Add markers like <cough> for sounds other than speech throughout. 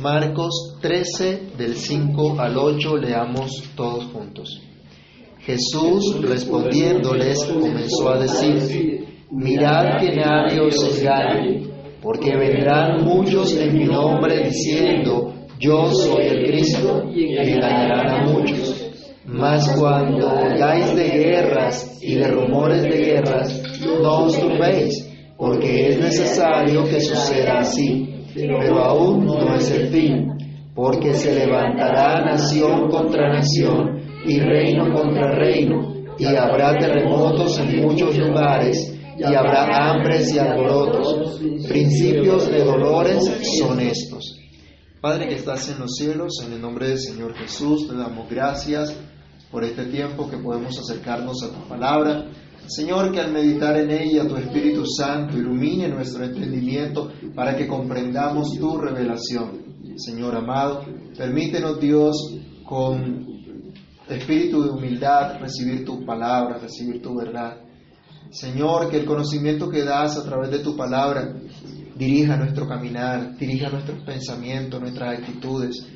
Marcos 13 del 5 al 8 leamos todos juntos. Jesús respondiéndoles comenzó a decir, mirad que nadie os engañe, porque vendrán muchos en mi nombre diciendo, yo soy el Cristo, y engañarán a muchos. Mas cuando oigáis de guerras y de rumores de guerras, no os turbéis, porque es necesario que suceda así pero aún no es el fin, porque se levantará nación contra nación y reino contra reino, y habrá terremotos en muchos lugares, y habrá hambres y alborotos. Principios de dolores son estos. Padre que estás en los cielos, en el nombre del Señor Jesús, te damos gracias por este tiempo que podemos acercarnos a tu palabra. Señor, que al meditar en ella tu Espíritu Santo ilumine nuestro entendimiento para que comprendamos tu revelación. Señor amado, permítenos Dios con espíritu de humildad recibir tu palabra, recibir tu verdad. Señor, que el conocimiento que das a través de tu palabra dirija nuestro caminar, dirija nuestros pensamientos, nuestras actitudes.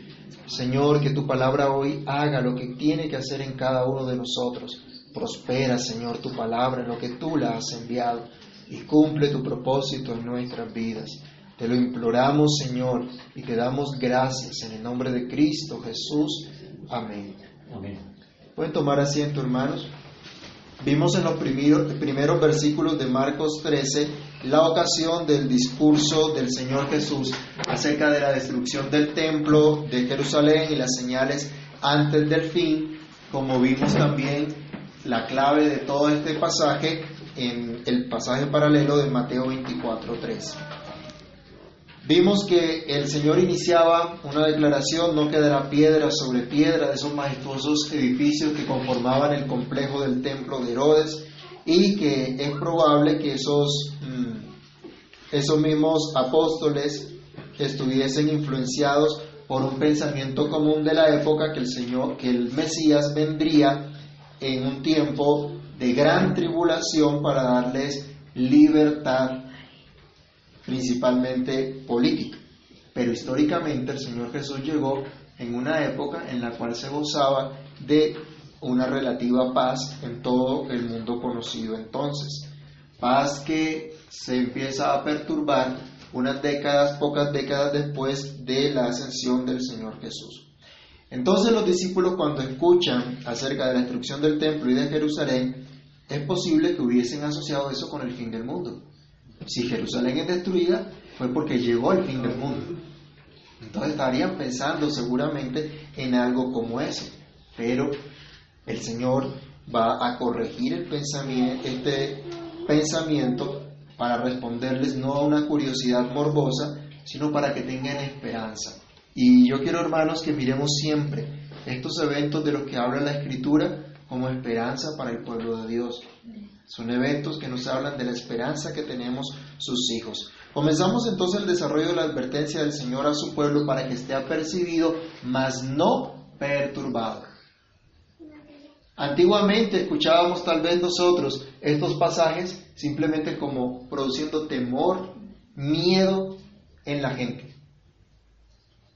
Señor, que tu palabra hoy haga lo que tiene que hacer en cada uno de nosotros Prospera, Señor, tu palabra en lo que tú la has enviado y cumple tu propósito en nuestras vidas. Te lo imploramos, Señor, y te damos gracias en el nombre de Cristo Jesús. Amén. Amén. Pueden tomar asiento, hermanos. Vimos en los primeros, primeros versículos de Marcos 13 la ocasión del discurso del Señor Jesús acerca de la destrucción del templo de Jerusalén y las señales antes del fin, como vimos también la clave de todo este pasaje en el pasaje paralelo de Mateo 24.3. Vimos que el Señor iniciaba una declaración, no quedará piedra sobre piedra de esos majestuosos edificios que conformaban el complejo del templo de Herodes y que es probable que esos, mm, esos mismos apóstoles estuviesen influenciados por un pensamiento común de la época que el Señor, que el Mesías vendría en un tiempo de gran tribulación para darles libertad, principalmente política. Pero históricamente el Señor Jesús llegó en una época en la cual se gozaba de una relativa paz en todo el mundo conocido entonces. Paz que se empieza a perturbar unas décadas, pocas décadas después de la ascensión del Señor Jesús. Entonces los discípulos cuando escuchan acerca de la destrucción del templo y de Jerusalén, es posible que hubiesen asociado eso con el fin del mundo. Si Jerusalén es destruida, fue porque llegó el fin del mundo. Entonces estarían pensando seguramente en algo como ese. Pero el Señor va a corregir el pensamiento, este pensamiento para responderles no a una curiosidad morbosa, sino para que tengan esperanza. Y yo quiero, hermanos, que miremos siempre estos eventos de los que habla la Escritura como esperanza para el pueblo de Dios. Son eventos que nos hablan de la esperanza que tenemos sus hijos. Comenzamos entonces el desarrollo de la advertencia del Señor a su pueblo para que esté apercibido, mas no perturbado. Antiguamente escuchábamos tal vez nosotros estos pasajes simplemente como produciendo temor, miedo en la gente.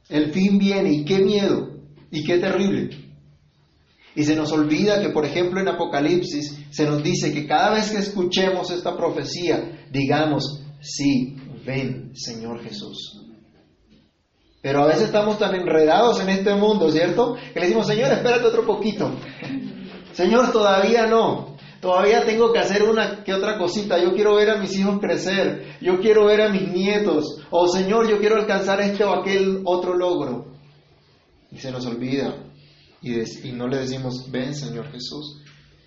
El fin viene y qué miedo y qué terrible. Y se nos olvida que, por ejemplo, en Apocalipsis se nos dice que cada vez que escuchemos esta profecía, digamos, sí, ven, Señor Jesús. Pero a veces estamos tan enredados en este mundo, ¿cierto? Que le decimos, Señor, espérate otro poquito. <laughs> Señor, todavía no. Todavía tengo que hacer una que otra cosita. Yo quiero ver a mis hijos crecer. Yo quiero ver a mis nietos. O Señor, yo quiero alcanzar este o aquel otro logro. Y se nos olvida. Y, y no le decimos, ven Señor Jesús.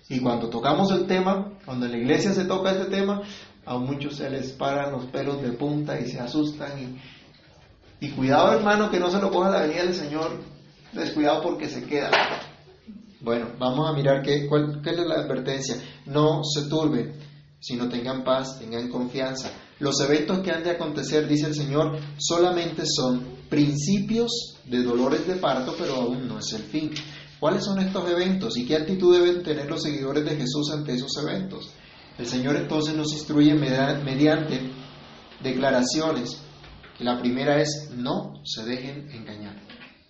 Y cuando tocamos el tema, cuando en la iglesia se toca este tema, a muchos se les paran los pelos de punta y se asustan. Y, y cuidado hermano que no se lo coja la venida del Señor. Descuidado porque se queda. Bueno, vamos a mirar qué, cuál, es la advertencia. No se turben, sino tengan paz, tengan confianza. Los eventos que han de acontecer, dice el Señor, solamente son principios de dolores de parto, pero aún no es el fin. ¿Cuáles son estos eventos y qué actitud deben tener los seguidores de Jesús ante esos eventos? El Señor entonces nos instruye mediante declaraciones la primera es, no se dejen engañar.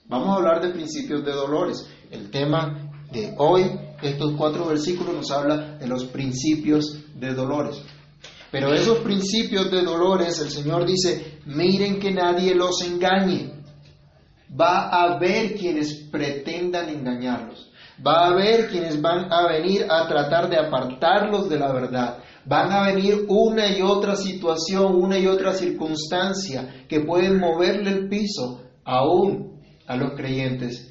Vamos a hablar de principios de dolores. El tema de hoy, estos cuatro versículos nos habla de los principios de dolores. Pero esos principios de dolores, el Señor dice, miren que nadie los engañe. Va a haber quienes pretendan engañarlos. Va a haber quienes van a venir a tratar de apartarlos de la verdad. Van a venir una y otra situación, una y otra circunstancia que pueden moverle el piso aún a los creyentes,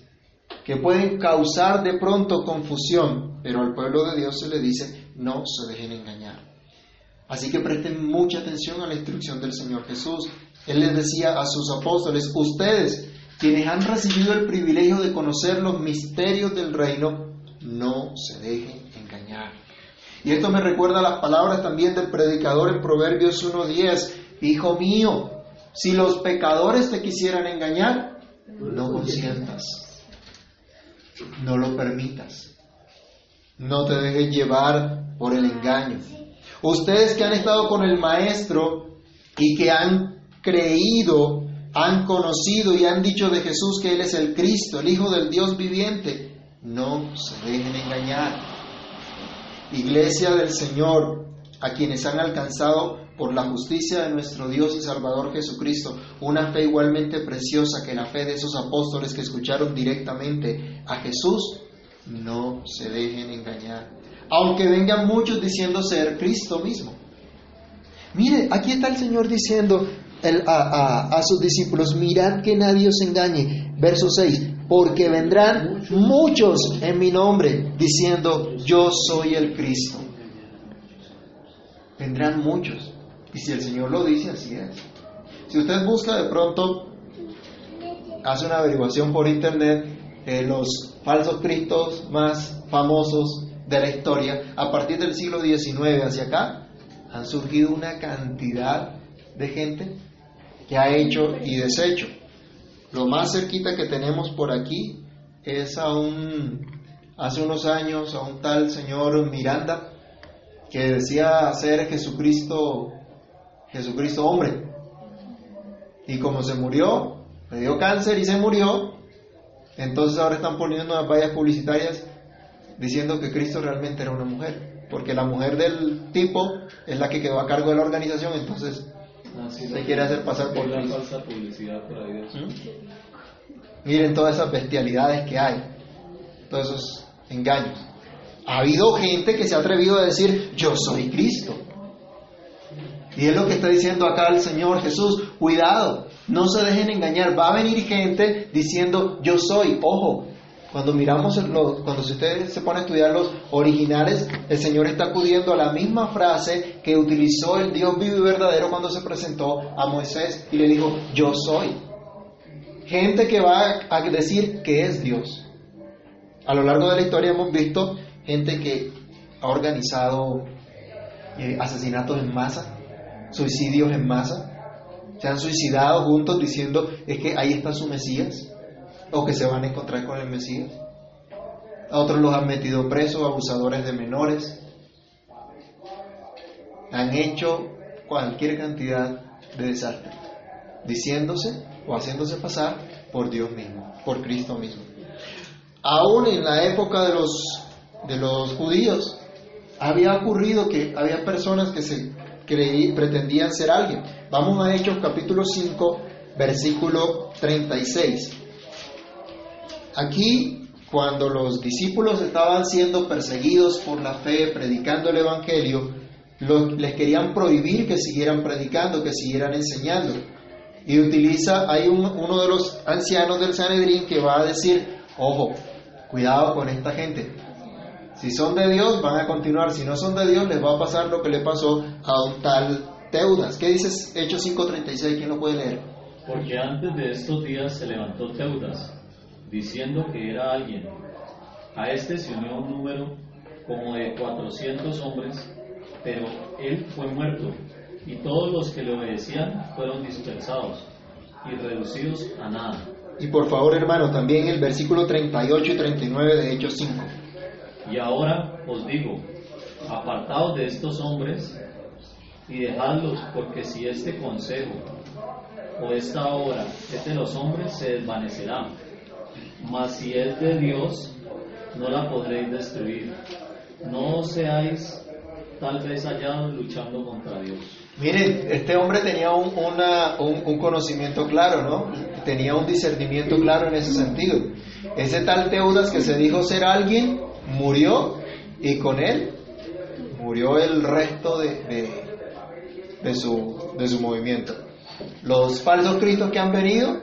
que pueden causar de pronto confusión, pero al pueblo de Dios se le dice, no se dejen engañar. Así que presten mucha atención a la instrucción del Señor Jesús. Él les decía a sus apóstoles, ustedes, quienes han recibido el privilegio de conocer los misterios del reino, no se dejen engañar. Y esto me recuerda las palabras también del predicador en Proverbios 1.10, Hijo mío, si los pecadores te quisieran engañar, no consientas, no lo permitas, no te dejes llevar por el engaño. Ustedes que han estado con el Maestro y que han creído, han conocido y han dicho de Jesús que Él es el Cristo, el Hijo del Dios viviente, no se dejen engañar. Iglesia del Señor, a quienes han alcanzado por la justicia de nuestro Dios y Salvador Jesucristo una fe igualmente preciosa que la fe de esos apóstoles que escucharon directamente a Jesús, no se dejen engañar aunque vengan muchos diciendo ser Cristo mismo. Mire, aquí está el Señor diciendo a, sus discípulos, mirad que nadie os engañe. Verso 6, porque vendrán muchos en mi nombre diciendo, yo soy el Cristo. Vendrán muchos. Y si el Señor lo dice, así es. Si usted busca de pronto, hace una averiguación por internet, eh, los falsos cristos más famosos de la historia, a partir del siglo XIX hacia acá, han surgido una cantidad de gente que ha hecho y deshecho. Lo más cerquita que tenemos por aquí es a un, hace unos años, a un tal señor Miranda, que decía ser Jesucristo, Jesucristo hombre. Y como se murió, le dio cáncer y se murió, entonces ahora están poniendo unas vallas publicitarias diciendo que Cristo realmente era una mujer, porque la mujer del tipo es la que quedó a cargo de la organización, entonces se quiere hacer pasar por la falsa publicidad. ¿Mm? Miren todas esas bestialidades que hay, todos esos engaños. Ha habido gente que se ha atrevido a decir, yo soy Cristo. Y es lo que está diciendo acá el Señor Jesús, cuidado, no se dejen engañar, va a venir gente diciendo, yo soy, ojo, cuando miramos, cuando usted se pone a estudiar los originales, el Señor está acudiendo a la misma frase que utilizó el Dios vivo y verdadero cuando se presentó a Moisés y le dijo, yo soy. Gente que va a decir que es Dios. A lo largo de la historia hemos visto gente que ha organizado eh, asesinatos en masa, suicidios en masa, se han suicidado juntos diciendo, es que ahí está su Mesías o que se van a encontrar con el Mesías. A otros los han metido presos, abusadores de menores. Han hecho cualquier cantidad de desastre, diciéndose o haciéndose pasar por Dios mismo, por Cristo mismo. Aún en la época de los, de los judíos, había ocurrido que había personas que se pretendían ser alguien. Vamos a Hechos capítulo 5, versículo 36. Aquí, cuando los discípulos estaban siendo perseguidos por la fe, predicando el Evangelio, les querían prohibir que siguieran predicando, que siguieran enseñando. Y utiliza, hay uno de los ancianos del Sanedrín que va a decir, ojo, cuidado con esta gente. Si son de Dios, van a continuar. Si no son de Dios, les va a pasar lo que le pasó a un tal Teudas. ¿Qué dices Hechos 5.36? ¿Quién lo puede leer? Porque antes de estos días se levantó Teudas diciendo que era alguien. A este se unió un número como de 400 hombres, pero él fue muerto y todos los que le obedecían fueron dispersados y reducidos a nada. Y por favor, hermano, también el versículo 38 y 39 de Hechos 5. Y ahora os digo, apartaos de estos hombres y dejadlos, porque si este consejo o esta obra es de los hombres, se desvanecerá. Mas si es de Dios, no la podréis destruir. No seáis tal vez hallados luchando contra Dios. Miren, este hombre tenía un, un, conocimiento claro, ¿no? Tenía un discernimiento claro en ese sentido. Ese tal Teudas que se dijo ser alguien, murió y con él murió el resto de, de, su, de su movimiento. Los falsos cristos que han venido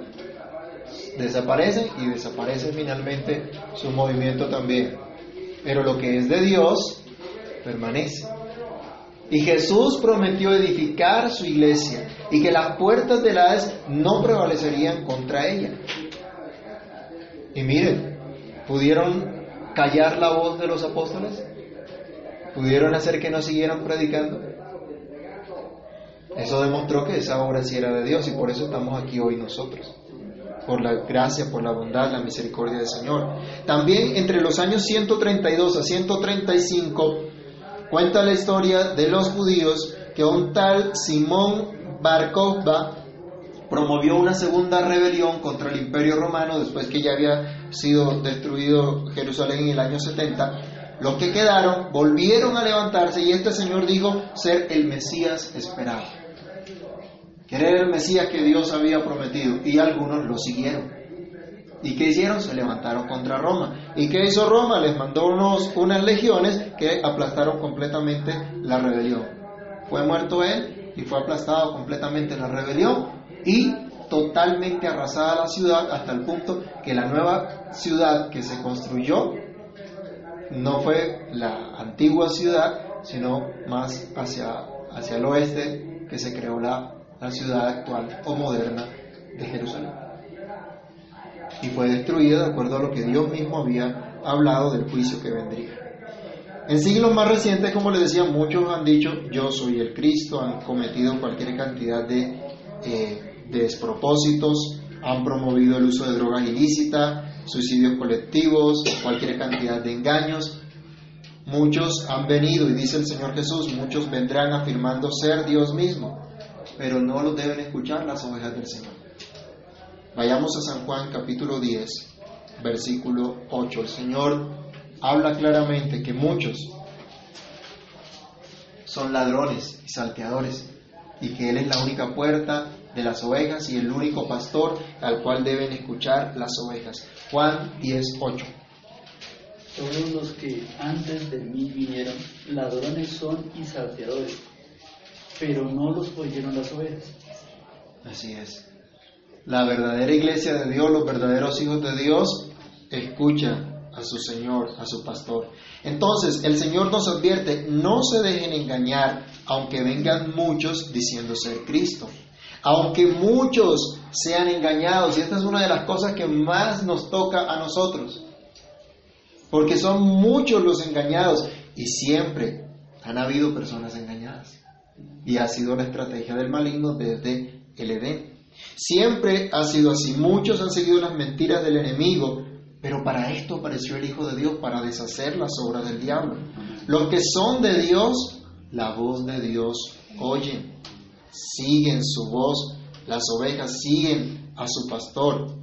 desaparecen y desaparece finalmente su movimiento también. Pero lo que es de Dios permanece. Y Jesús prometió edificar su iglesia y que las puertas del Hades no prevalecerían contra ella. Y miren, ¿pudieron callar la voz de los apóstoles? ¿Pudieron hacer que no siguieran predicando? Eso demostró que esa obra sí era de Dios y por eso estamos aquí hoy nosotros. Por la gracia, por la bondad, la misericordia del Señor. También entre los años 132 a 135 cuenta la historia de los judíos que un tal Simón Bar promovió una segunda rebelión contra el imperio romano después que ya había sido destruido Jerusalén en el año 70. Los que quedaron volvieron a levantarse y este señor dijo ser el Mesías esperado que era el Mesías que Dios había prometido, y algunos lo siguieron. ¿Y qué hicieron? Se levantaron contra Roma. ¿Y qué hizo Roma? Les mandó unos, unas legiones que aplastaron completamente la rebelión. Fue muerto él y fue aplastado completamente la rebelión y totalmente arrasada la ciudad hasta el punto que la nueva ciudad que se construyó no fue la antigua ciudad, sino más hacia, hacia el oeste que se creó la la ciudad actual o moderna de Jerusalén. Y fue destruida de acuerdo a lo que Dios mismo había hablado del juicio que vendría. En siglos más recientes, como les decía, muchos han dicho, yo soy el Cristo, han cometido cualquier cantidad de, eh, despropósitos, han promovido el uso de drogas ilícitas, suicidios colectivos, cualquier cantidad de engaños. Muchos han venido, y dice el Señor Jesús, muchos vendrán afirmando ser Dios mismo pero no lo deben escuchar las ovejas del Señor. Vayamos a San Juan capítulo 10, versículo 8. El Señor habla claramente que muchos son ladrones y salteadores y que Él es la única puerta de las ovejas y el único pastor al cual deben escuchar las ovejas. Juan 10, 8. Todos los que antes de mí vinieron, ladrones son y salteadores pero no los oyeron las ovejas. Así es. La verdadera iglesia de Dios, los verdaderos hijos de Dios, escuchan a su Señor, a su pastor. Entonces, el Señor nos advierte, no se dejen engañar, aunque vengan muchos diciendo ser Cristo. Aunque muchos sean engañados, y esta es una de las cosas que más nos toca a nosotros, porque son muchos los engañados y siempre han habido personas engañadas. Y ha sido la estrategia del maligno desde el Edén. Siempre ha sido así. Muchos han seguido las mentiras del enemigo, pero para esto apareció el Hijo de Dios, para deshacer las obras del diablo. Los que son de Dios, la voz de Dios oyen, siguen su voz, las ovejas siguen a su pastor.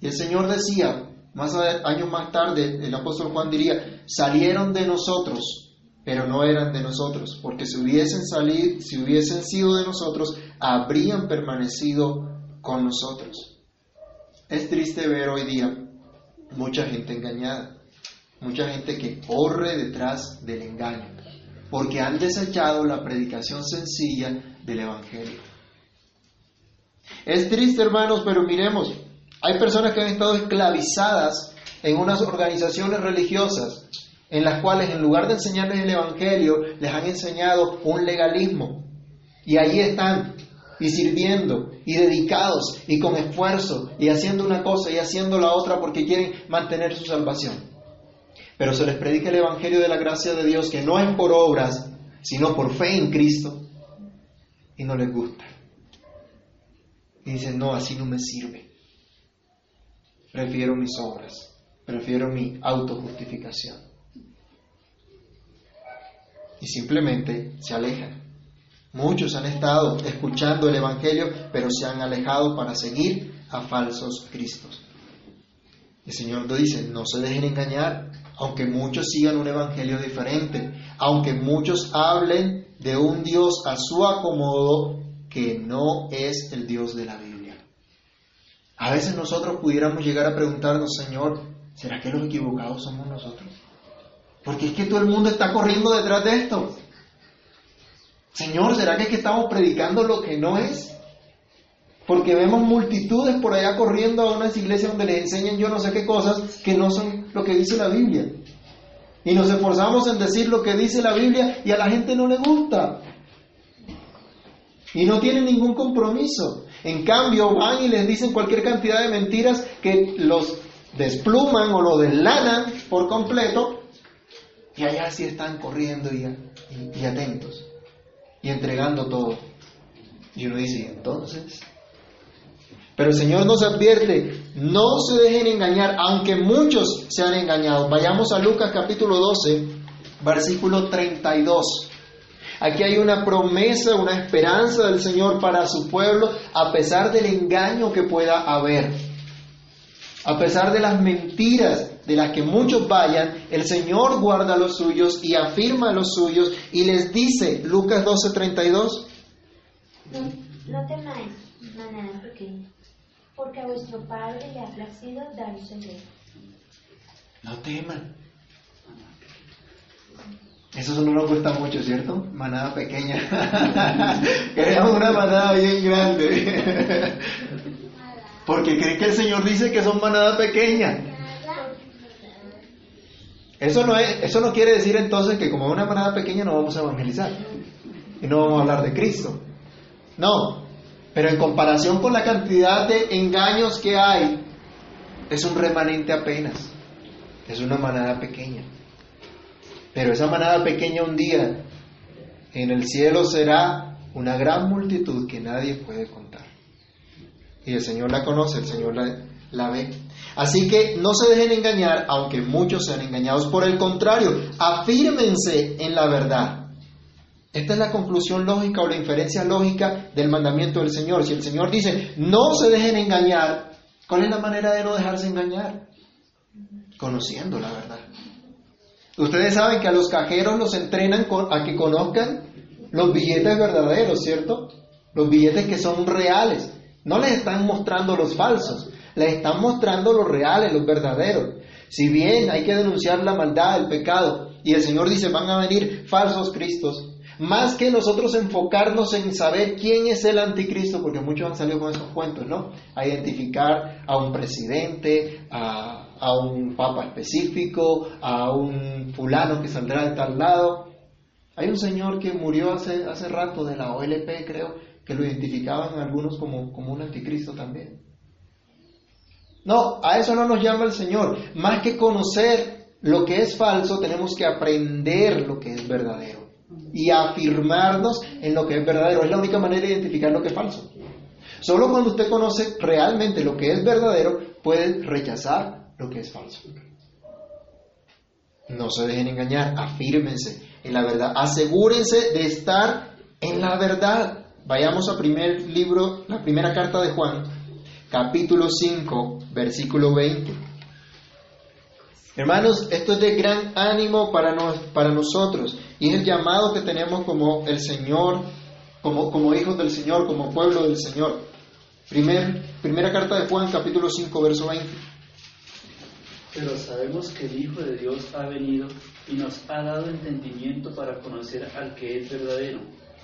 Y el Señor decía, más años más tarde, el apóstol Juan diría, salieron de nosotros pero no eran de nosotros, porque si hubiesen salido, si hubiesen sido de nosotros, habrían permanecido con nosotros. Es triste ver hoy día mucha gente engañada, mucha gente que corre detrás del engaño, porque han desechado la predicación sencilla del Evangelio. Es triste, hermanos, pero miremos, hay personas que han estado esclavizadas en unas organizaciones religiosas en las cuales en lugar de enseñarles el Evangelio, les han enseñado un legalismo. Y allí están, y sirviendo, y dedicados, y con esfuerzo, y haciendo una cosa y haciendo la otra porque quieren mantener su salvación. Pero se les predica el Evangelio de la gracia de Dios, que no es por obras, sino por fe en Cristo, y no les gusta. Y dicen, no, así no me sirve. Prefiero mis obras, prefiero mi autojustificación y simplemente se alejan. Muchos han estado escuchando el Evangelio, pero se han alejado para seguir a falsos cristos. El Señor dice, no se dejen engañar, aunque muchos sigan un Evangelio diferente, aunque muchos hablen de un Dios a su acomodo que no es el Dios de la Biblia. A veces nosotros pudiéramos llegar a preguntarnos, Señor, ¿será que los equivocados somos nosotros? Porque es que todo el mundo está corriendo detrás de esto. Señor, ¿será que, es que estamos predicando lo que no es? Porque vemos multitudes por allá corriendo a unas iglesias donde les enseñan yo no sé qué cosas que no son lo que dice la Biblia. Y nos esforzamos en decir lo que dice la Biblia y a la gente no le gusta. Y no tienen ningún compromiso. En cambio, van y les dicen cualquier cantidad de mentiras que los despluman o lo deslanan por completo. Y allá sí están corriendo y, y atentos. Y entregando todo. Y uno dice, entonces, pero el Señor nos advierte, no se dejen engañar, aunque muchos se han engañado. Vayamos a Lucas capítulo 12, versículo 32. Aquí hay una promesa, una esperanza del Señor para su pueblo, a pesar del engaño que pueda haber. A pesar de las mentiras de las que muchos vayan, el Señor guarda los suyos y afirma los suyos y les dice, Lucas 12, 32. No, no temáis, manada pequeña porque a vuestro Padre le ha placido daros el No teman. Eso no nos cuesta mucho, ¿cierto? Manada pequeña. <laughs> Queremos una manada bien grande. <laughs> Porque creen que el Señor dice que son manada pequeña. Eso no, es, eso no quiere decir entonces que como una manada pequeña no vamos a evangelizar y no vamos a hablar de Cristo. No, pero en comparación con la cantidad de engaños que hay, es un remanente apenas. Es una manada pequeña. Pero esa manada pequeña un día en el cielo será una gran multitud que nadie puede contar. Y el Señor la conoce, el Señor la, ve. Así que no se dejen engañar, aunque muchos sean engañados. Por el contrario, afírmense en la verdad. Esta es la conclusión lógica o la inferencia lógica del mandamiento del Señor. Si el Señor dice, no se dejen engañar, ¿cuál es la manera de no dejarse engañar? Conociendo la verdad. Ustedes saben que a los cajeros los entrenan a que conozcan los billetes verdaderos, ¿cierto? Los billetes que son reales. No les están mostrando los falsos, les están mostrando los reales, los verdaderos. Si bien hay que denunciar la maldad, el pecado, y el Señor dice, van a venir falsos cristos, más que nosotros enfocarnos en saber quién es el anticristo, porque muchos han salido con esos cuentos, ¿no? A identificar a un presidente, a, a un papa específico, a un fulano que saldrá de tal lado. Hay un señor que murió hace, hace rato de la OLP, creo, que lo identificaban algunos como, como un anticristo también. No, a eso no nos llama el Señor. Más que conocer lo que es falso, tenemos que aprender lo que es verdadero y afirmarnos en lo que es verdadero. Es la única manera de identificar lo que es falso. Solo cuando usted conoce realmente lo que es verdadero, puede rechazar lo que es falso. No se dejen engañar, afírmense en la verdad, asegúrense de estar en la verdad. Vayamos al primer libro, la primera carta de Juan, capítulo 5, versículo 20. Hermanos, esto es de gran ánimo para, para nosotros y es el llamado que tenemos como el Señor, como, como hijos del Señor, como pueblo del Señor. Primer, primera carta de Juan, capítulo 5, verso 20. Pero sabemos que el Hijo de Dios ha venido y nos ha dado entendimiento para conocer al que es verdadero.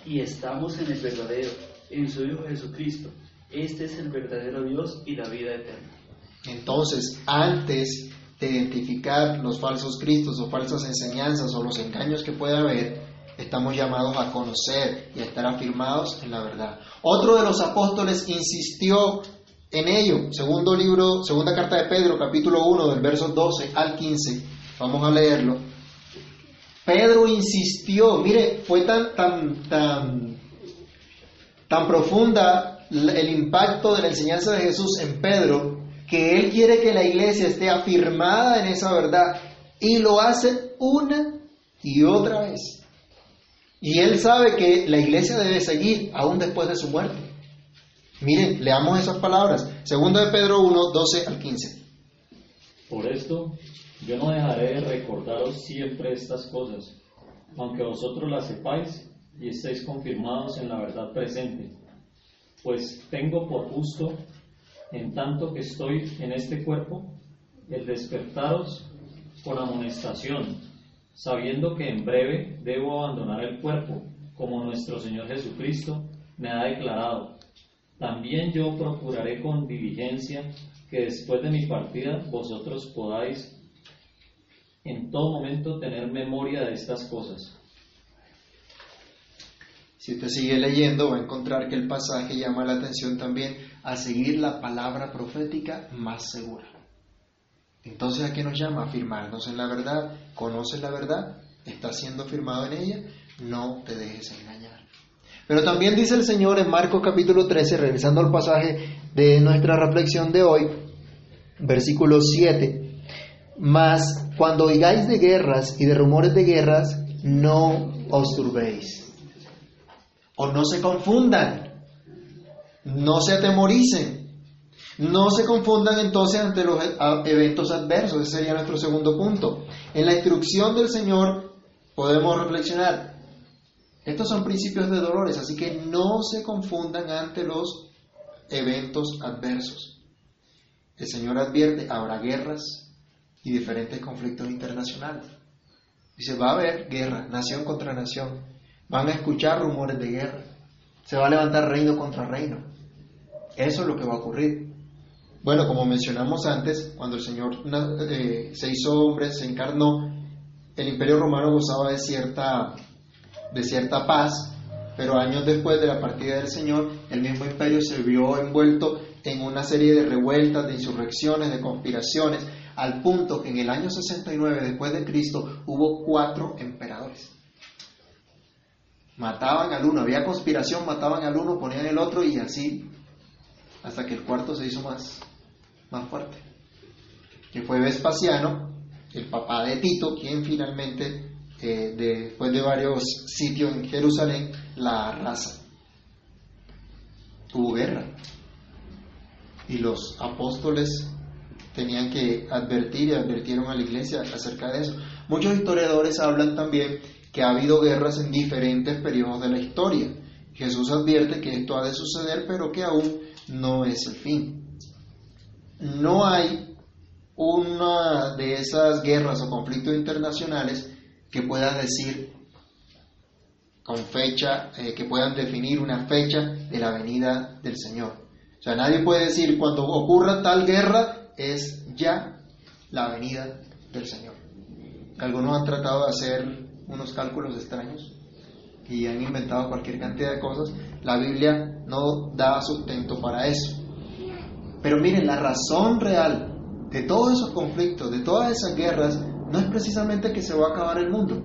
Y estamos en el verdadero, en su Hijo Jesucristo. Este es el verdadero Dios y la vida eterna. Entonces, antes de identificar los falsos cristos o falsas enseñanzas o los engaños que puede haber, estamos llamados a conocer y a estar afirmados en la verdad. Otro de los apóstoles insistió en ello, segundo libro, segunda carta de Pedro, capítulo 1, del verso 12 al 15. Vamos a leerlo. Pedro insistió, mire, fue tan, tan, tan, tan profunda el impacto de la enseñanza de Jesús en Pedro que Él quiere que la iglesia esté afirmada en esa verdad y lo hace una y otra vez. Y él sabe que la iglesia debe seguir aún después de su muerte. Miren, leamos esas palabras. Segundo de Pedro 1, 12 al 15. Por esto, yo no dejaré de recordaros siempre estas cosas, aunque vosotros las sepáis y estéis confirmados en la verdad presente. Pues tengo por justo, en tanto que estoy en este cuerpo, el despertaros con amonestación, sabiendo que en breve debo abandonar el cuerpo, como nuestro Señor Jesucristo me ha declarado. También yo procuraré con diligencia que después de mi partida vosotros podáis en todo momento tener memoria de estas cosas. Si usted sigue leyendo va a encontrar que el pasaje llama la atención también a seguir la palabra profética más segura. Entonces, ¿a qué nos llama? A firmarnos en la verdad. ¿Conoces la verdad? ¿Estás siendo firmado en ella? No te dejes engañar. Pero también dice el Señor en Marcos capítulo 13, regresando al pasaje de nuestra reflexión de hoy, versículo 7, mas cuando oigáis de guerras y de rumores de guerras, no os turbéis. O no se confundan, no se atemoricen, no se confundan entonces ante los eventos adversos, ese sería nuestro segundo punto. En la instrucción del Señor podemos reflexionar, estos son principios de dolores, así que no se confundan ante los eventos adversos. El Señor advierte, habrá guerras y diferentes conflictos internacionales. Dice, va a haber guerra, nación contra nación. Van a escuchar rumores de guerra. Se va a levantar reino contra reino. Eso es lo que va a ocurrir. Bueno, como mencionamos antes, cuando el Señor eh, se hizo hombre, se encarnó, el imperio romano gozaba de cierta, de cierta paz, pero años después de la partida del Señor, el mismo imperio se vio envuelto en una serie de revueltas, de insurrecciones, de conspiraciones, al punto que en el año 69 después de Cristo hubo cuatro emperadores. Mataban al uno, había conspiración, mataban al uno, ponían el otro y así, hasta que el cuarto se hizo más, más fuerte, que fue Vespasiano, el papá de Tito, quien finalmente, eh, después de varios sitios en Jerusalén, la arrasa. Hubo guerra. Y los apóstoles tenían que advertir y advirtieron a la iglesia acerca de eso. Muchos historiadores hablan también que ha habido guerras en diferentes periodos de la historia. Jesús advierte que esto ha de suceder, pero que aún no es el fin no hay una de esas guerras o conflictos internacionales que pueda decir con fecha, eh, que puedan definir una fecha de la venida del Señor. O sea, nadie puede decir cuando ocurra tal guerra es ya la venida del Señor. Algunos han tratado de hacer unos cálculos extraños y han inventado cualquier cantidad de cosas. La Biblia no da sustento para eso. Pero miren, la razón real de todos esos conflictos, de todas esas guerras, no es precisamente que se va a acabar el mundo.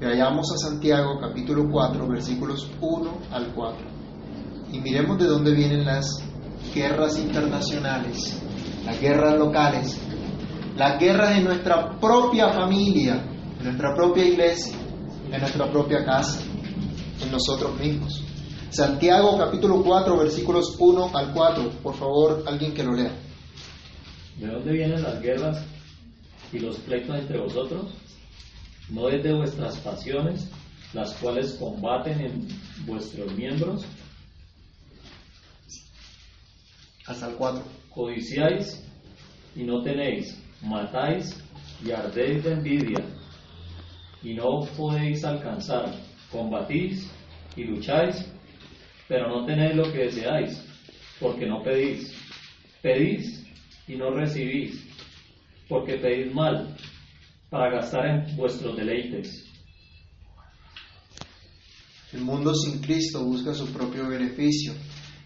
Vayamos a Santiago capítulo 4, versículos 1 al 4. Y miremos de dónde vienen las guerras internacionales, las guerras locales, las guerras en nuestra propia familia, en nuestra propia iglesia, en nuestra propia casa, en nosotros mismos. Santiago capítulo 4 versículos 1 al 4. Por favor, alguien que lo lea. ¿De dónde vienen las guerras y los pleitos entre vosotros? ¿No es de vuestras pasiones, las cuales combaten en vuestros miembros? Hasta el 4. Codiciáis y no tenéis, matáis y ardéis de envidia y no podéis alcanzar, combatís y lucháis pero no tenéis lo que deseáis, porque no pedís. Pedís y no recibís, porque pedís mal, para gastar en vuestros deleites. El mundo sin Cristo busca su propio beneficio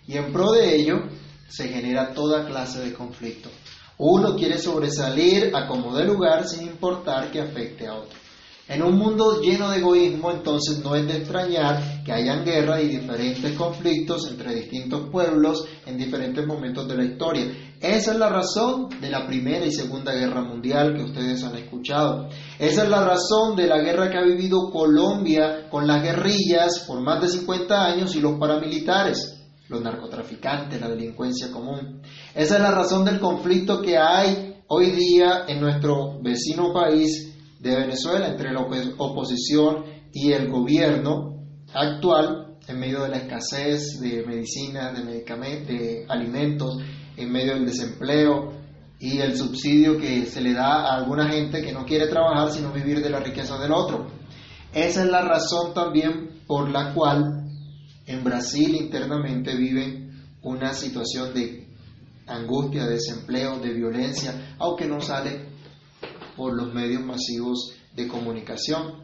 y en pro de ello se genera toda clase de conflicto. Uno quiere sobresalir a como de lugar sin importar que afecte a otro. En un mundo lleno de egoísmo, entonces no es de extrañar que hayan guerras y diferentes conflictos entre distintos pueblos en diferentes momentos de la historia. Esa es la razón de la Primera y Segunda Guerra Mundial que ustedes han escuchado. Esa es la razón de la guerra que ha vivido Colombia con las guerrillas por más de 50 años y los paramilitares los narcotraficantes, la delincuencia común. Esa es la razón del conflicto que hay hoy día en nuestro vecino país de Venezuela entre la oposición y el gobierno actual en medio de la escasez de medicinas, de medicamentos, de alimentos, en medio del desempleo y el subsidio que se le da a alguna gente que no quiere trabajar sino vivir de la riqueza del otro. Esa es la razón también por la cual en Brasil internamente viven una situación de angustia, de desempleo, de violencia, aunque no sale por los medios masivos de comunicación.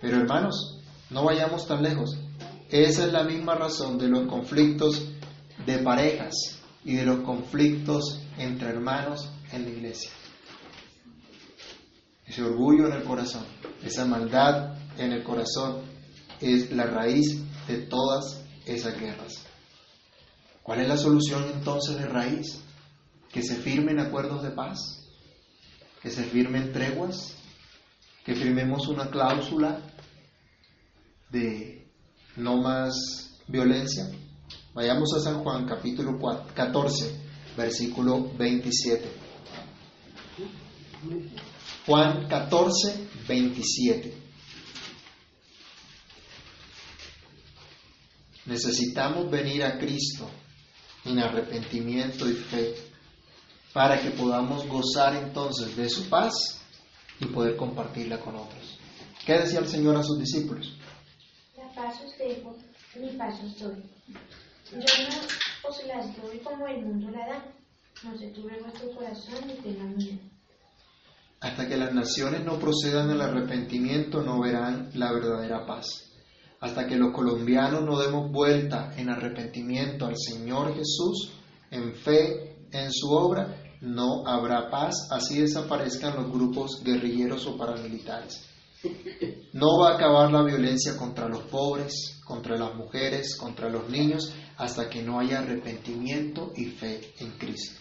Pero hermanos, no vayamos tan lejos. Esa es la misma razón de los conflictos de parejas y de los conflictos entre hermanos en la iglesia. Ese orgullo en el corazón, esa maldad en el corazón es la raíz de todas esas guerras. ¿Cuál es la solución entonces de raíz? Que se firmen acuerdos de paz que se firmen treguas, que firmemos una cláusula de no más violencia. Vayamos a San Juan capítulo 14, versículo 27. Juan 14, 27. Necesitamos venir a Cristo en arrepentimiento y fe para que podamos gozar entonces de su paz y poder compartirla con otros. ¿Qué decía el Señor a sus discípulos? La paz os dejo, mi paz os doy. Yo no os las doy como el mundo la da. No se turbe vuestro corazón ni tengan miedo. Hasta que las naciones no procedan al arrepentimiento no verán la verdadera paz. Hasta que los colombianos no demos vuelta en arrepentimiento al Señor Jesús, en fe en su obra, no habrá paz, así desaparezcan los grupos guerrilleros o paramilitares. No va a acabar la violencia contra los pobres, contra las mujeres, contra los niños, hasta que no haya arrepentimiento y fe en Cristo.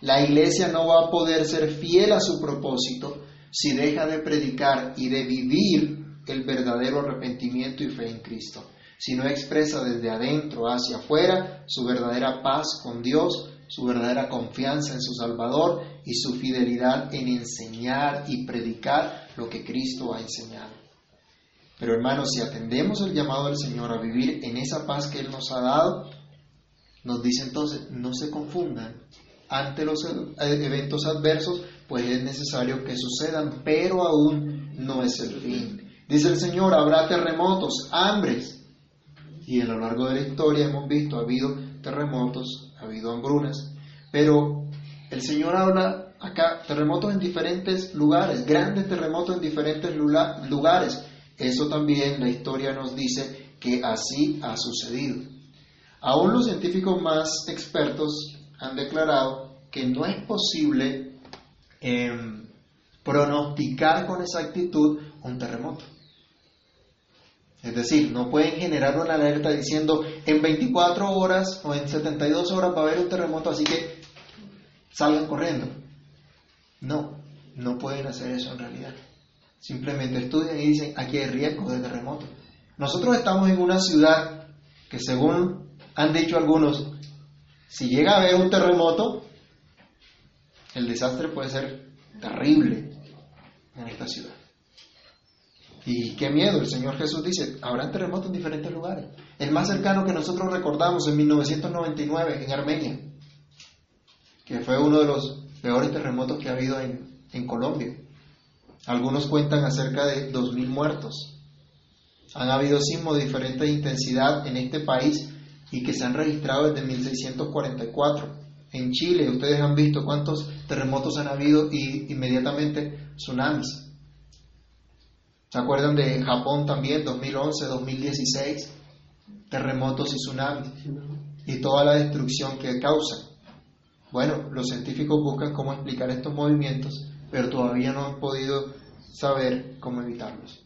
La iglesia no va a poder ser fiel a su propósito si deja de predicar y de vivir el verdadero arrepentimiento y fe en Cristo, si no expresa desde adentro hacia afuera su verdadera paz con Dios, su verdadera confianza en su Salvador y su fidelidad en enseñar y predicar lo que Cristo ha enseñado. Pero hermanos, si atendemos el llamado del Señor a vivir en esa paz que Él nos ha dado, nos dice entonces, no se confundan ante los eventos adversos, pues es necesario que sucedan, pero aún no es el fin. Dice el Señor, habrá terremotos, hambres. Y a lo largo de la historia hemos visto, ha habido terremotos, ha habido hambrunas, pero el Señor habla acá, terremotos en diferentes lugares, grandes terremotos en diferentes lugares. Eso también la historia nos dice que así ha sucedido. Aún los científicos más expertos han declarado que no es posible em, pronosticar con exactitud un terremoto. Es decir, no pueden generar una alerta diciendo en 24 horas o en 72 horas va a haber un terremoto, así que salgan corriendo. No, no pueden hacer eso en realidad. Simplemente estudian y dicen, aquí hay riesgo de terremoto. Nosotros estamos en una ciudad que según han dicho algunos, si llega a haber un terremoto, el desastre puede ser terrible en esta ciudad. Y qué miedo, el Señor Jesús dice, habrá terremotos en diferentes lugares. El más cercano que nosotros recordamos en 1999 en Armenia, que fue uno de los peores terremotos que ha habido en, Colombia. Algunos cuentan acerca de 2.000 muertos. Han habido sismos de diferente intensidad en este país y que se han registrado desde 1644. En Chile, ustedes han visto cuántos terremotos han habido y inmediatamente tsunamis. ¿Se acuerdan de Japón también, 2011, 2016? Terremotos y tsunamis y toda la destrucción que causan. Bueno, los científicos buscan cómo explicar estos movimientos, pero todavía no han podido saber cómo evitarlos.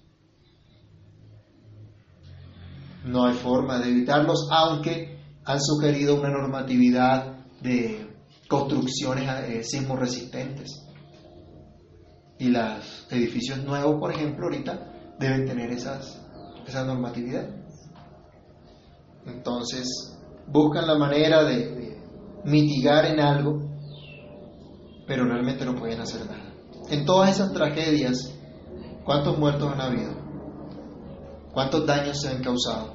No hay forma de evitarlos, aunque han sugerido una normatividad de construcciones eh, sismo resistentes. Y los edificios nuevos, por ejemplo, ahorita deben tener esas, esa normatividad. Entonces, buscan la manera de mitigar en algo, pero realmente no pueden hacer nada. En todas esas tragedias, ¿cuántos muertos han habido? ¿Cuántos daños se han causado?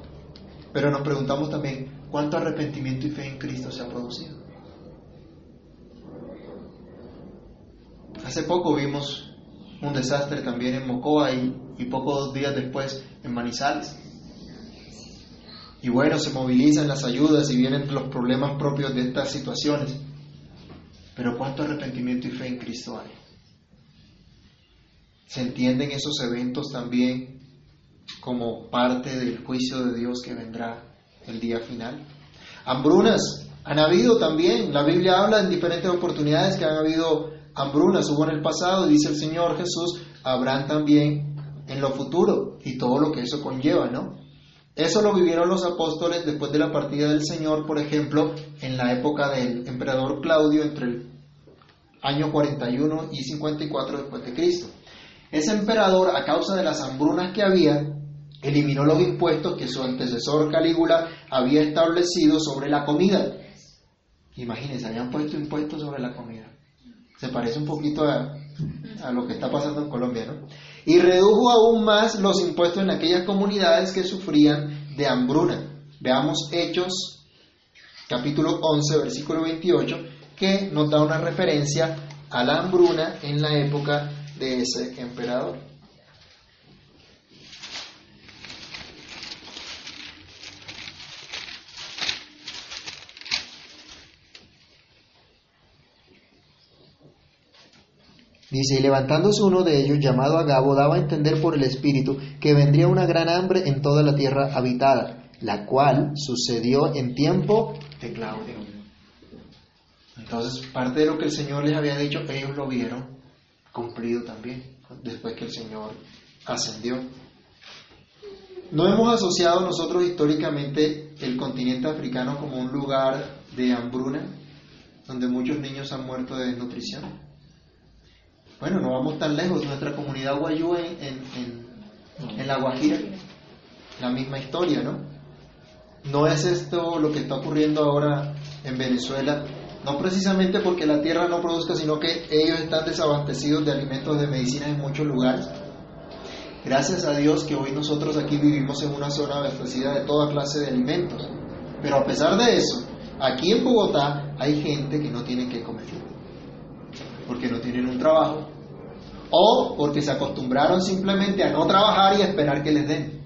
Pero nos preguntamos también, ¿cuánto arrepentimiento y fe en Cristo se ha producido? Hace poco vimos un desastre también en Mocoa y, y pocos días después en Manizales. Y bueno, se movilizan las ayudas y vienen los problemas propios de estas situaciones. Pero ¿cuánto arrepentimiento y fe en Cristo hay? ¿Se entienden esos eventos también como parte del juicio de Dios que vendrá el día final? Hambrunas han habido también. La Biblia habla en diferentes oportunidades que han habido hambrunas. Hubo en el pasado, dice el Señor Jesús, habrán también en lo futuro y todo lo que eso conlleva, ¿no? Eso lo vivieron los apóstoles después de la partida del Señor, por ejemplo, en la época del emperador Claudio entre el año 41 y 54 después de Cristo. Ese emperador, a causa de las hambrunas que había, eliminó los impuestos que su antecesor Calígula había establecido sobre la comida. Imagínense, habían puesto impuestos sobre la comida. Se parece un poquito a, a lo que está pasando en Colombia, ¿no? y redujo aún más los impuestos en aquellas comunidades que sufrían de hambruna. Veamos Hechos capítulo 11, versículo 28, que nos da una referencia a la hambruna en la época de ese emperador. Dice, y levantándose uno de ellos, llamado Agabo, daba a entender por el Espíritu que vendría una gran hambre en toda la tierra habitada, la cual sucedió en tiempo de Claudio. Entonces, parte de lo que el Señor les había dicho, ellos lo vieron cumplido también, después que el Señor ascendió. No hemos asociado nosotros históricamente el continente africano como un lugar de hambruna, donde muchos niños han muerto de desnutrición. Bueno, no vamos tan lejos, nuestra comunidad guayú en, en, La Guajira, la misma historia, ¿no? No es esto lo que está ocurriendo ahora en Venezuela, no precisamente porque la tierra no produzca, sino que ellos están desabastecidos de alimentos, de medicinas en muchos lugares. Gracias a Dios que hoy nosotros aquí vivimos en una zona abastecida de toda clase de alimentos. Pero a pesar de eso, aquí en Bogotá hay gente que no tiene que comer porque no tienen un trabajo, o porque se acostumbraron simplemente a no trabajar y a esperar que les den.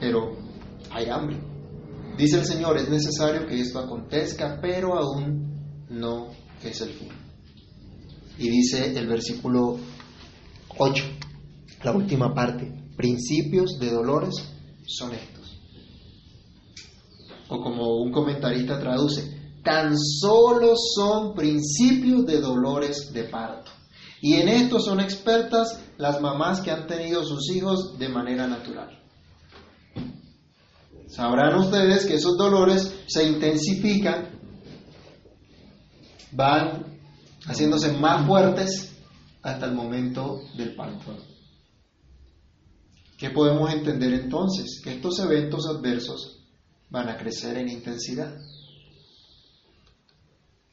Pero hay hambre. Dice el Señor, es necesario que esto acontezca, pero aún no es el fin. Y dice el versículo 8, la última parte, principios de dolores son estos. O como un comentarista traduce, tan solo son principios de dolores de parto. Y en esto son expertas las mamás que han tenido sus hijos de manera natural. Sabrán ustedes que esos dolores se intensifican, van haciéndose más fuertes hasta el momento del parto. ¿Qué podemos entender entonces? Que estos eventos adversos van a crecer en intensidad.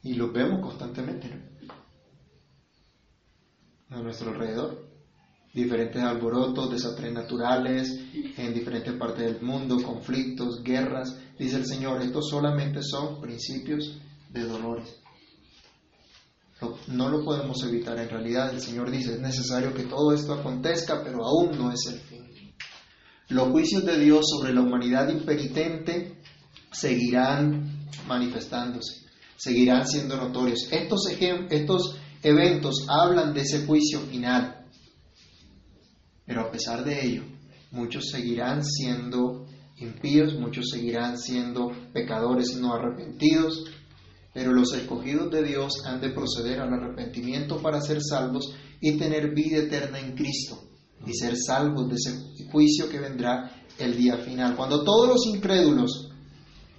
Y lo vemos constantemente, A nuestro alrededor. Diferentes alborotos, desastres naturales en diferentes partes del mundo, conflictos, guerras. Dice el Señor, estos solamente son principios de dolores. No lo podemos evitar en realidad. El Señor dice, es necesario que todo esto acontezca, pero aún no es el fin. Los juicios de Dios sobre la humanidad impenitente seguirán manifestándose seguirán siendo notorios. Estos, eventos hablan de ese juicio final, pero a pesar de ello, muchos seguirán siendo impíos, muchos seguirán siendo pecadores no arrepentidos pero los escogidos de Dios han de proceder al arrepentimiento para ser salvos y tener vida eterna en Cristo y ser salvos de ese juicio que vendrá el día final. Cuando todos los incrédulos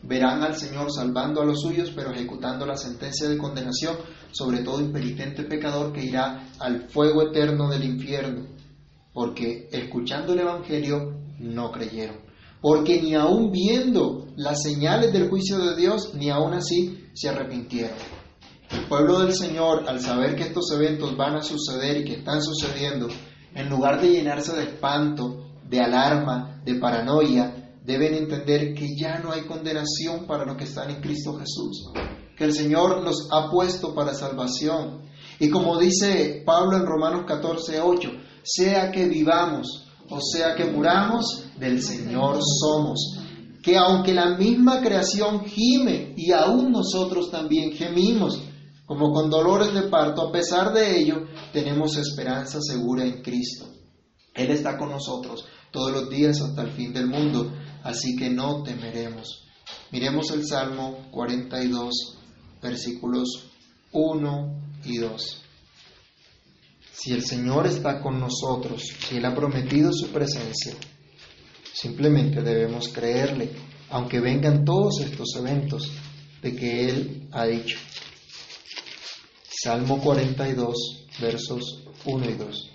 verán al Señor salvando a los suyos, pero ejecutando la sentencia de condenación sobre todo impenitente pecador que irá al fuego eterno del infierno, porque escuchando el Evangelio no creyeron, porque ni aun viendo las señales del juicio de Dios, ni aun así se arrepintieron. El pueblo del Señor, al saber que estos eventos van a suceder y que están sucediendo, en lugar de llenarse de espanto, de alarma, de paranoia, deben entender que ya no hay condenación para los que están en Cristo Jesús, que el Señor los ha puesto para salvación. Y como dice Pablo en Romanos 14, 8, sea que vivamos o sea que muramos, del Señor somos. Que aunque la misma creación gime y aún nosotros también gemimos, como con dolores de parto, a pesar de ello, tenemos esperanza segura en Cristo. Él está con nosotros todos los días hasta el fin del mundo, así que no temeremos. Miremos el Salmo 42, versículos 1 y 2. Si el Señor está con nosotros, si Él ha prometido su presencia, simplemente debemos creerle, aunque vengan todos estos eventos de que Él ha dicho. Salmo 42, versos 1 y 2.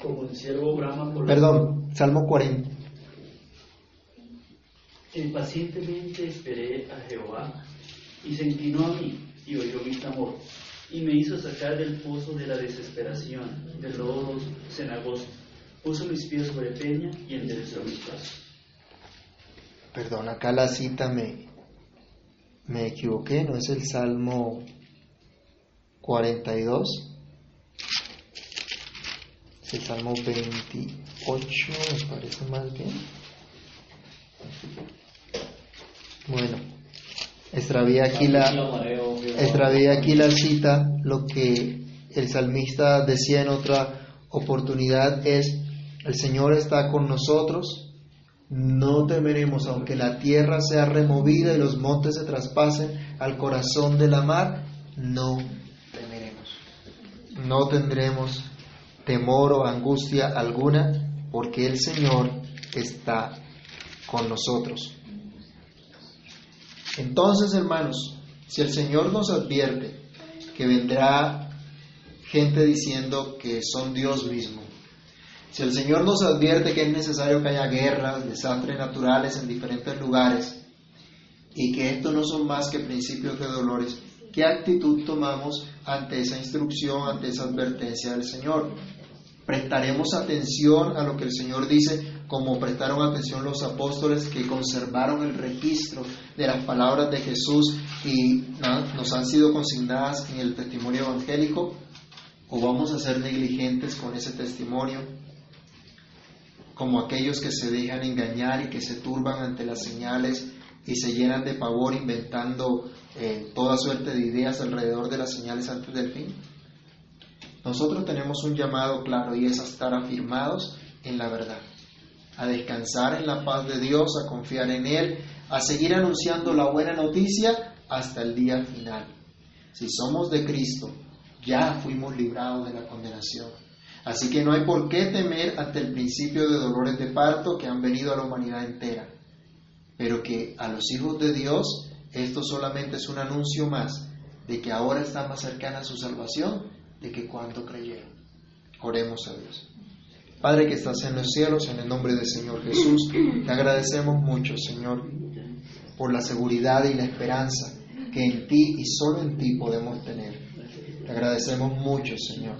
Como el siervo brama por Perdón, Salmo 40. Impacientemente esperé a Jehová y se inclinó a mí y oyó mi clamor y me hizo sacar del pozo de la desesperación, del lodo cenagoso. Puso mis pies sobre peña y enderezó mis pasos. Perdón, acá la cita me, me equivoqué, no es el Salmo 42, es el Salmo 28, me parece más bien. Bueno, extravié aquí la, aquí la cita, lo que el salmista decía en otra oportunidad es, el Señor está con nosotros, no temeremos aunque la tierra sea removida y los montes se traspasen al corazón de la mar, no temeremos. No tendremos temor o angustia alguna porque el Señor está con nosotros. Entonces, hermanos, si el Señor nos advierte que vendrá gente diciendo que son Dios mismo, si el Señor nos advierte que es necesario que haya guerras, desastres naturales en diferentes lugares y que esto no son más que principios de dolores, ¿qué actitud tomamos ante esa instrucción, ante esa advertencia del Señor? ¿Prestaremos atención a lo que el Señor dice como prestaron atención los apóstoles que conservaron el registro de las palabras de Jesús y nos han sido consignadas en el testimonio evangélico? ¿O vamos a ser negligentes con ese testimonio? Como aquellos que se dejan engañar y que se turban ante las señales y se llenan de pavor inventando eh, toda suerte de ideas alrededor de las señales antes del fin. Nosotros tenemos un llamado claro y es a estar afirmados en la verdad a descansar en la paz de Dios, a confiar en Él, a seguir anunciando la buena noticia hasta el día final. Si somos de Cristo, ya fuimos librados de la condenación. Así que no hay por qué temer ante el principio de dolores de parto que han venido a la humanidad entera. Pero que a los hijos de Dios esto solamente es un anuncio más de que ahora está más cercana su salvación de que cuando creyeron. Oremos a Dios. Padre que estás en los cielos, en el nombre del Señor Jesús, te agradecemos mucho, Señor, por la seguridad y la esperanza que en ti y solo en ti podemos tener. Te agradecemos mucho, Señor,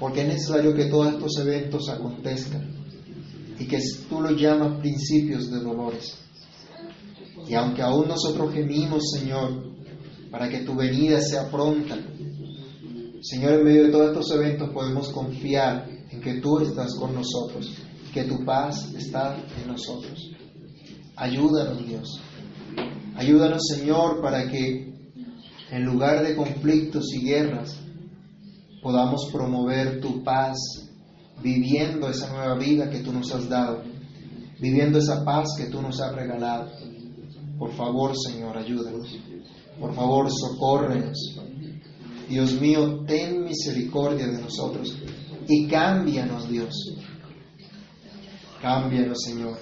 porque es necesario que todos estos eventos acontezcan y que tú los llamas principios de dolores. Y aunque aún nosotros gemimos, Señor, para que tu venida sea pronta, Señor, en medio de todos estos eventos podemos confiar que tú estás con nosotros, que tu paz está en nosotros. Ayúdanos, Dios. Ayúdanos, Señor, para que en lugar de conflictos y guerras podamos promover tu paz, viviendo esa nueva vida que tú nos has dado, viviendo esa paz que tú nos has regalado. Por favor, Señor, ayúdanos. Por favor, socórrenos. Dios mío, ten misericordia de nosotros y cámbianos, Dios. Cámbianos, Señor,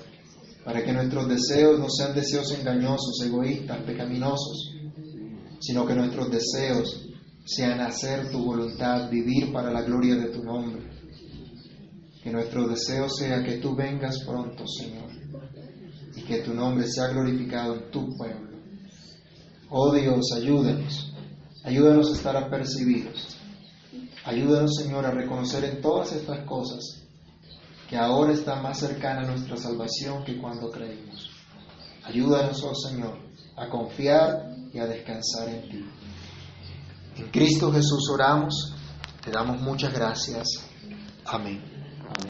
para que nuestros deseos no sean deseos engañosos, egoístas, pecaminosos, sino que nuestros deseos sean hacer tu voluntad, vivir para la gloria de tu nombre. Que nuestro deseo sea que tú vengas pronto, Señor, y que tu nombre sea glorificado en tu pueblo. Oh Dios, ayúdanos, ayúdanos a estar apercibidos. Ayúdanos, Señor, a reconocer en todas estas cosas que ahora está más cercana nuestra salvación que cuando creímos. Ayúdanos, oh Señor, a confiar y a descansar en ti. En Cristo Jesús oramos, te damos muchas gracias. Amén.